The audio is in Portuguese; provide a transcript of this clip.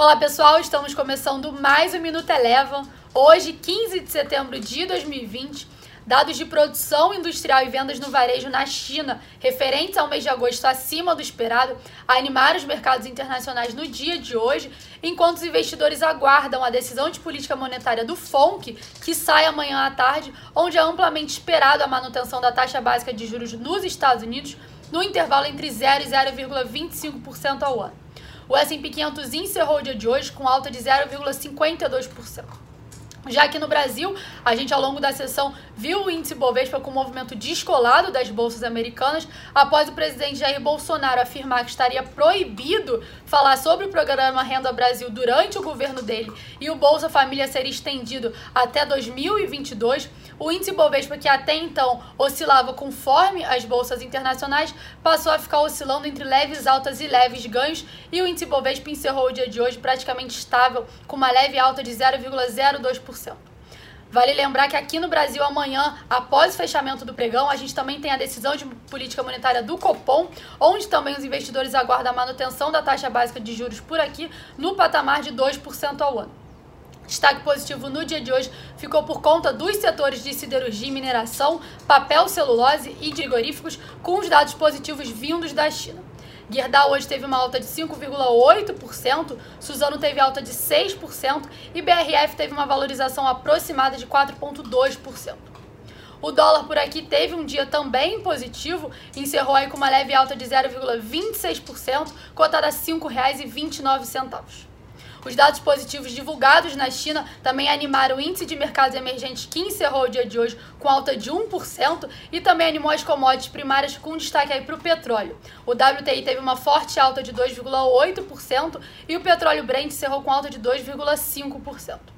Olá pessoal, estamos começando mais um Minuto Eleva. Hoje, 15 de setembro de 2020, dados de produção industrial e vendas no varejo na China, referentes ao mês de agosto acima do esperado, animaram os mercados internacionais no dia de hoje, enquanto os investidores aguardam a decisão de política monetária do FONC, que sai amanhã à tarde, onde é amplamente esperado a manutenção da taxa básica de juros nos Estados Unidos no intervalo entre 0 e 0,25% ao ano. O S&P 500 encerrou o dia de hoje com alta de 0,52%. Já aqui no Brasil, a gente ao longo da sessão viu o índice Bovespa com um movimento descolado das bolsas americanas após o presidente Jair Bolsonaro afirmar que estaria proibido falar sobre o programa Renda Brasil durante o governo dele e o Bolsa Família seria estendido até 2022. O índice Bovespa, que até então oscilava conforme as bolsas internacionais, passou a ficar oscilando entre leves altas e leves ganhos, e o índice Bovespa encerrou o dia de hoje praticamente estável, com uma leve alta de 0,02%. Vale lembrar que aqui no Brasil, amanhã, após o fechamento do pregão, a gente também tem a decisão de política monetária do Copom, onde também os investidores aguardam a manutenção da taxa básica de juros por aqui no patamar de 2% ao ano. Destaque positivo no dia de hoje ficou por conta dos setores de siderurgia e mineração, papel, celulose e frigoríficos, com os dados positivos vindos da China. Gerdau hoje teve uma alta de 5,8%, Suzano teve alta de 6% e BRF teve uma valorização aproximada de 4,2%. O dólar por aqui teve um dia também positivo, encerrou aí com uma leve alta de 0,26%, cotada a R$ 5,29. Os dados positivos divulgados na China também animaram o índice de mercados emergentes, que encerrou o dia de hoje com alta de 1%, e também animou as commodities primárias, com destaque aí para o petróleo. O WTI teve uma forte alta de 2,8% e o petróleo Brent encerrou com alta de 2,5%.